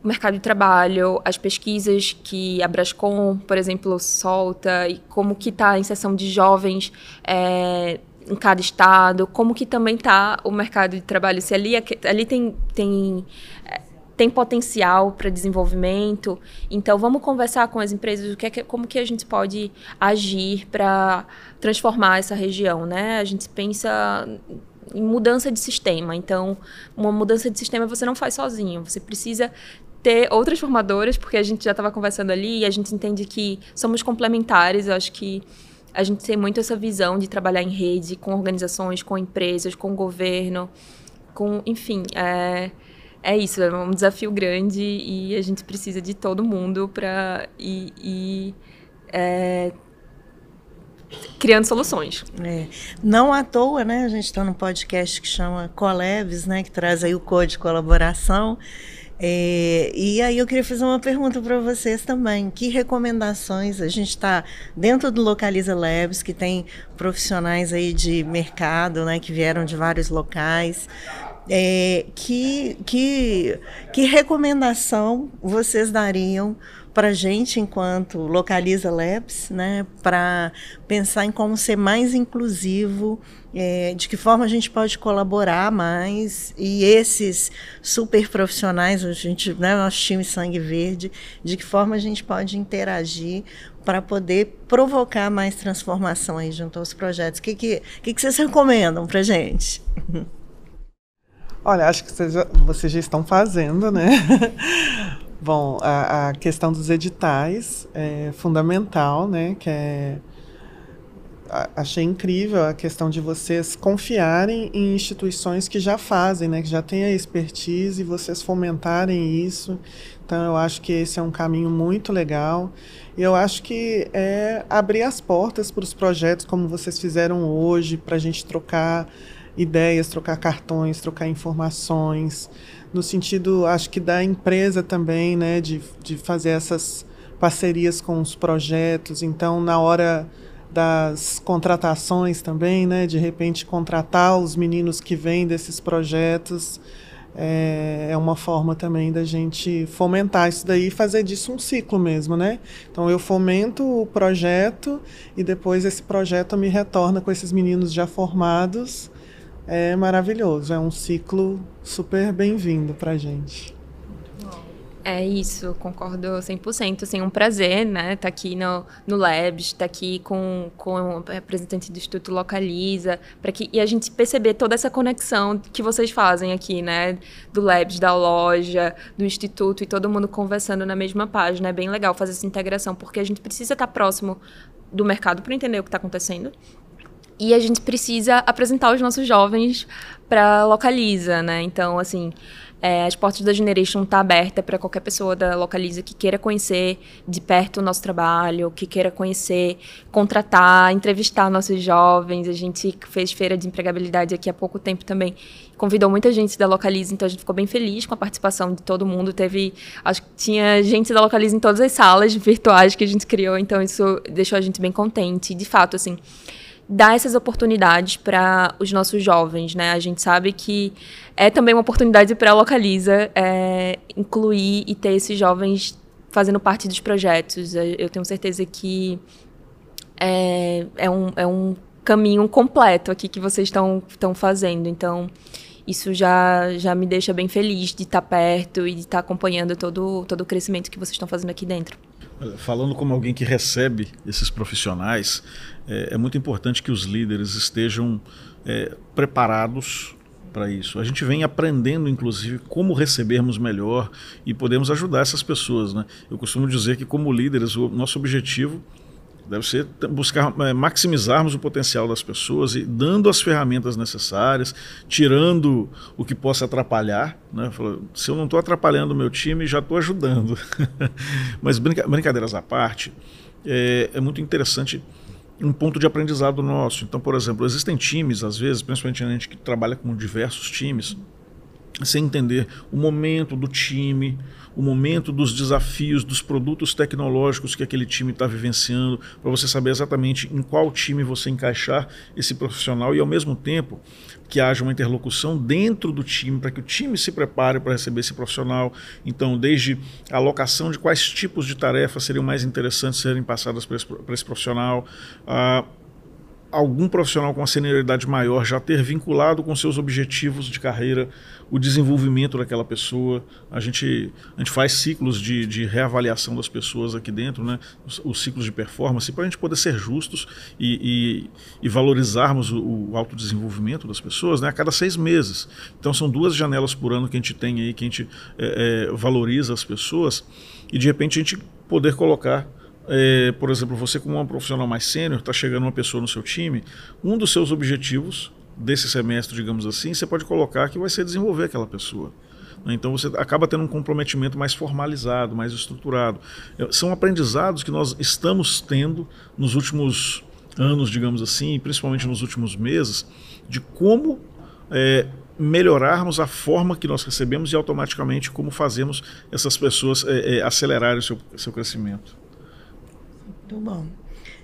o mercado de trabalho, as pesquisas que a Brascom, por exemplo, solta e como que está a inserção de jovens é, em cada estado, como que também está o mercado de trabalho, se ali, ali tem, tem, é, tem potencial para desenvolvimento. Então, vamos conversar com as empresas, o que é como que a gente pode agir para transformar essa região, né? A gente pensa em mudança de sistema. Então, uma mudança de sistema você não faz sozinho. Você precisa ter outras formadoras, porque a gente já estava conversando ali e a gente entende que somos complementares. Eu acho que a gente tem muito essa visão de trabalhar em rede, com organizações, com empresas, com governo, com, enfim, é, é isso, é um desafio grande e a gente precisa de todo mundo para ir, ir é, criando soluções. É. Não à toa, né? A gente está num podcast que chama Colebs, né? Que traz aí o código de colaboração. É, e aí eu queria fazer uma pergunta para vocês também. Que recomendações a gente está dentro do Localiza Labs, que tem profissionais aí de mercado, né, que vieram de vários locais. É, que, que, que recomendação vocês dariam para a gente, enquanto Localiza Labs, né, para pensar em como ser mais inclusivo, é, de que forma a gente pode colaborar mais, e esses super profissionais, a gente, né, nosso time Sangue Verde, de que forma a gente pode interagir para poder provocar mais transformação aí junto aos projetos. O que, que, que, que vocês recomendam para a gente? Olha, acho que vocês já, vocês já estão fazendo, né? Bom, a, a, questão dos editais é fundamental, né? Que é, achei incrível a questão de vocês confiarem em instituições que já fazem, né? Que já têm a expertise e vocês fomentarem isso. Então, eu acho que esse é um caminho muito legal. E eu acho que é abrir as portas para os projetos como vocês fizeram hoje, para a gente trocar ideias, trocar cartões, trocar informações no sentido, acho que da empresa também, né, de, de fazer essas parcerias com os projetos. Então, na hora das contratações também, né, de repente contratar os meninos que vêm desses projetos é, é uma forma também da gente fomentar isso daí e fazer disso um ciclo mesmo, né? Então eu fomento o projeto e depois esse projeto me retorna com esses meninos já formados. É maravilhoso, é um ciclo super bem-vindo para gente. É isso, concordo 100%. Assim, um prazer, né? Estar tá aqui no, no Labs, estar tá aqui com, com o representante do Instituto Localiza, para que e a gente perceber toda essa conexão que vocês fazem aqui, né? Do Labs, da loja, do Instituto e todo mundo conversando na mesma página. É bem legal fazer essa integração, porque a gente precisa estar tá próximo do mercado para entender o que está acontecendo. E a gente precisa apresentar os nossos jovens para Localiza, né? Então, assim, é, as portas da Generation tá aberta para qualquer pessoa da Localiza que queira conhecer de perto o nosso trabalho, que queira conhecer, contratar, entrevistar nossos jovens. A gente fez feira de empregabilidade aqui há pouco tempo também. Convidou muita gente da Localiza, então a gente ficou bem feliz com a participação de todo mundo. Teve, acho que tinha gente da Localiza em todas as salas virtuais que a gente criou, então isso deixou a gente bem contente. De fato, assim, dar essas oportunidades para os nossos jovens, né? A gente sabe que é também uma oportunidade para a Localiza é, incluir e ter esses jovens fazendo parte dos projetos. Eu tenho certeza que é, é, um, é um caminho completo aqui que vocês estão fazendo. Então, isso já, já me deixa bem feliz de estar perto e de estar acompanhando todo, todo o crescimento que vocês estão fazendo aqui dentro. Falando como alguém que recebe esses profissionais, é, é muito importante que os líderes estejam é, preparados para isso. A gente vem aprendendo, inclusive, como recebermos melhor e podemos ajudar essas pessoas. Né? Eu costumo dizer que, como líderes, o nosso objetivo deve ser buscar é, maximizarmos o potencial das pessoas e dando as ferramentas necessárias, tirando o que possa atrapalhar. Né? Se eu não estou atrapalhando o meu time, já estou ajudando. Mas brinca brincadeiras à parte, é, é muito interessante um ponto de aprendizado nosso. Então, por exemplo, existem times, às vezes, principalmente a gente que trabalha com diversos times, sem entender o momento do time, o momento dos desafios, dos produtos tecnológicos que aquele time está vivenciando, para você saber exatamente em qual time você encaixar esse profissional e, ao mesmo tempo, que haja uma interlocução dentro do time, para que o time se prepare para receber esse profissional. Então, desde a alocação de quais tipos de tarefas seriam mais interessantes serem passadas para esse, esse, profissional, a algum profissional com uma senioridade maior já ter vinculado com seus objetivos de carreira o desenvolvimento daquela pessoa. A gente, a gente faz ciclos de, de reavaliação das pessoas aqui dentro, né? os, os ciclos de performance, para a gente poder ser justos e, e, e valorizarmos o, o autodesenvolvimento das pessoas né? a cada seis meses. Então são duas janelas por ano que a gente tem aí, que a gente é, é, valoriza as pessoas e de repente a gente poder colocar é, por exemplo, você como um profissional mais sênior, está chegando uma pessoa no seu time, um dos seus objetivos desse semestre, digamos assim, você pode colocar que vai ser desenvolver aquela pessoa. Né? Então você acaba tendo um comprometimento mais formalizado, mais estruturado. É, são aprendizados que nós estamos tendo nos últimos anos, digamos assim, principalmente nos últimos meses, de como é, melhorarmos a forma que nós recebemos e automaticamente como fazemos essas pessoas é, é, acelerarem o seu, seu crescimento. Muito bom.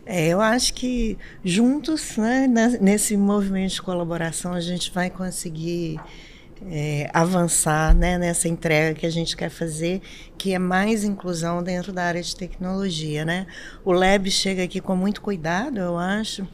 É, eu acho que juntos, né, nesse movimento de colaboração, a gente vai conseguir é, avançar né, nessa entrega que a gente quer fazer, que é mais inclusão dentro da área de tecnologia. Né? O Lab chega aqui com muito cuidado, eu acho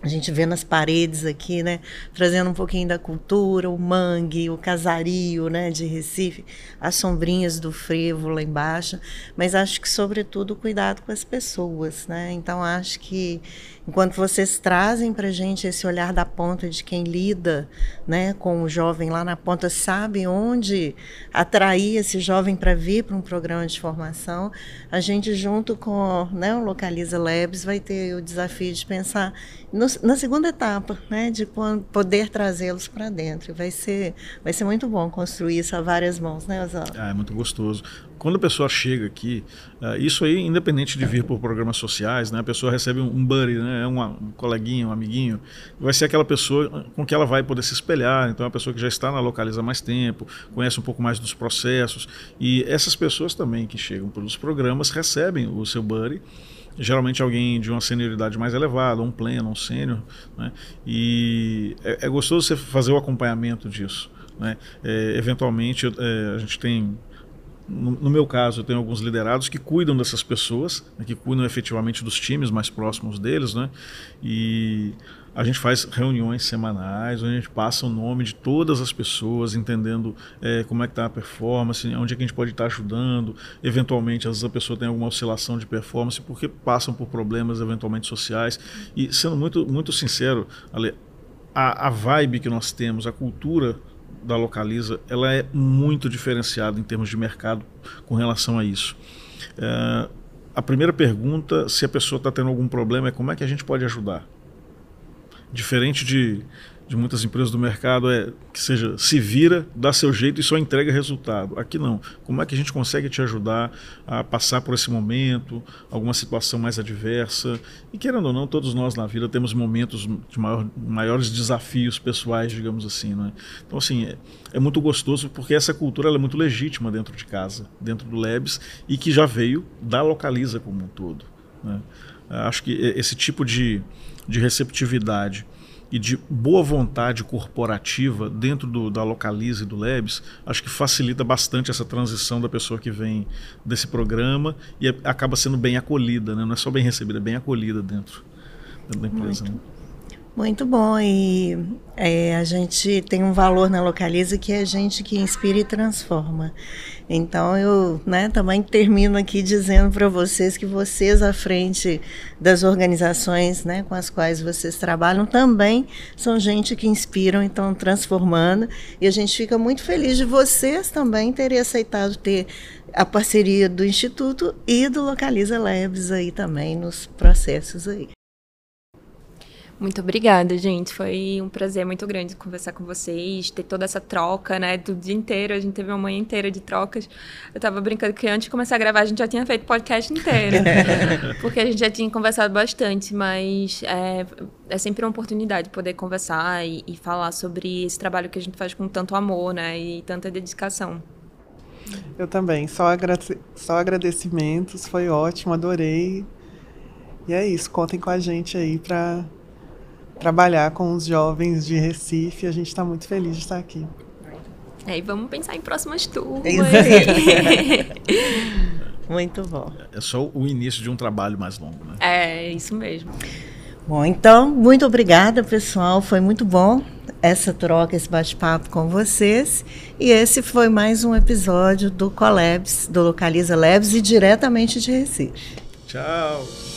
a gente vê nas paredes aqui, né, trazendo um pouquinho da cultura, o mangue, o casario, né, de Recife, as sombrinhas do frevo lá embaixo, mas acho que sobretudo cuidado com as pessoas, né? Então acho que enquanto vocês trazem para gente esse olhar da ponta de quem lida, né, com o jovem lá na ponta, sabe onde atrair esse jovem para vir para um programa de formação, a gente junto com, né, o Localiza Labs vai ter o desafio de pensar no, na segunda etapa, né, de poder trazê-los para dentro. Vai ser, vai ser muito bom construir isso a várias mãos, né, Oswaldo? Ah, é muito gostoso. Quando a pessoa chega aqui, uh, isso aí, independente de vir por programas sociais, né, a pessoa recebe um, buddy, né, um coleguinha, um amiguinho, vai ser aquela pessoa com que ela vai poder se espelhar. Então, é pessoa que já está na localiza há mais tempo, conhece um pouco mais dos processos. E essas pessoas também que chegam pelos programas recebem o seu buddy geralmente alguém de uma senioridade mais elevada, um pleno, um sênior, né? e é, é, gostoso você fazer o acompanhamento disso. Né? É, eventualmente, é, a gente tem no, meu caso, eu tenho alguns liderados que cuidam dessas pessoas, né, que cuidam efetivamente dos times mais próximos deles, né? E a gente faz reuniões semanais, onde a gente passa o nome de todas as pessoas, entendendo é, como é que está a performance, onde é que a gente pode estar tá ajudando. Eventualmente, às vezes a pessoa tem alguma oscilação de performance porque passam por problemas eventualmente sociais. E sendo muito, muito sincero, Ale, a, a vibe que nós temos, a cultura da Localiza, ela é muito diferenciada em termos de mercado com relação a isso. É, a primeira pergunta, se a pessoa está tendo algum problema, é como é que a gente pode ajudar? Diferente de de muitas empresas do mercado é que seja se vira, dá seu jeito e só entrega resultado. Aqui não. Como é que a gente consegue te ajudar a passar por esse momento, alguma situação mais adversa? E querendo ou não, todos nós na vida temos momentos de maior, maiores desafios pessoais, digamos assim. Né? Então, assim, é, é muito gostoso porque essa cultura é muito legítima dentro de casa, dentro do Labs, e que já veio da Localiza como um todo. Né? Acho que esse tipo de, de receptividade e de boa vontade corporativa dentro do, da Localize e do Labs, acho que facilita bastante essa transição da pessoa que vem desse programa e acaba sendo bem acolhida, né? não é só bem recebida, é bem acolhida dentro, dentro da empresa. Né? Muito bom. E é, a gente tem um valor na Localiza que é a gente que inspira e transforma. Então eu né, também termino aqui dizendo para vocês que vocês à frente das organizações né, com as quais vocês trabalham também são gente que inspiram e estão transformando. E a gente fica muito feliz de vocês também terem aceitado ter a parceria do Instituto e do Localiza Labs aí também nos processos aí. Muito obrigada, gente. Foi um prazer muito grande conversar com vocês, ter toda essa troca, né? Do dia inteiro. A gente teve uma manhã inteira de trocas. Eu tava brincando que antes de começar a gravar, a gente já tinha feito podcast inteiro. porque a gente já tinha conversado bastante, mas é, é sempre uma oportunidade poder conversar e, e falar sobre esse trabalho que a gente faz com tanto amor, né? E tanta dedicação. Eu também. Só, agrade só agradecimentos. Foi ótimo, adorei. E é isso. Contem com a gente aí para trabalhar com os jovens de Recife. A gente está muito feliz de estar aqui. É, e vamos pensar em próximas turmas. muito bom. É só o início de um trabalho mais longo, né? É, isso mesmo. Bom, então, muito obrigada, pessoal. Foi muito bom essa troca, esse bate-papo com vocês. E esse foi mais um episódio do Colabs, do Localiza Labs e diretamente de Recife. Tchau.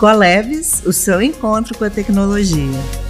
Colebs, o seu encontro com a tecnologia.